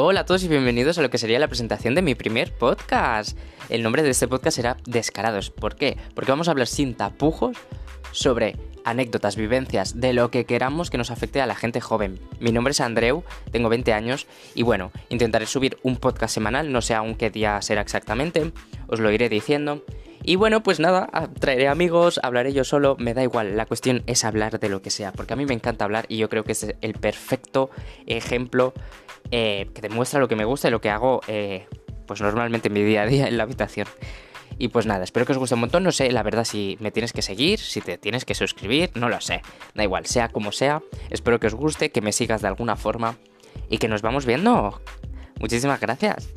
Hola a todos y bienvenidos a lo que sería la presentación de mi primer podcast. El nombre de este podcast será Descarados. ¿Por qué? Porque vamos a hablar sin tapujos sobre anécdotas, vivencias, de lo que queramos que nos afecte a la gente joven. Mi nombre es Andreu, tengo 20 años y bueno, intentaré subir un podcast semanal, no sé aún qué día será exactamente, os lo iré diciendo. Y bueno, pues nada, traeré amigos, hablaré yo solo, me da igual, la cuestión es hablar de lo que sea, porque a mí me encanta hablar y yo creo que es el perfecto ejemplo eh, que demuestra lo que me gusta y lo que hago eh, pues normalmente en mi día a día en la habitación. Y pues nada, espero que os guste un montón. No sé, la verdad, si me tienes que seguir, si te tienes que suscribir, no lo sé. Da igual, sea como sea. Espero que os guste, que me sigas de alguna forma y que nos vamos viendo. Muchísimas gracias.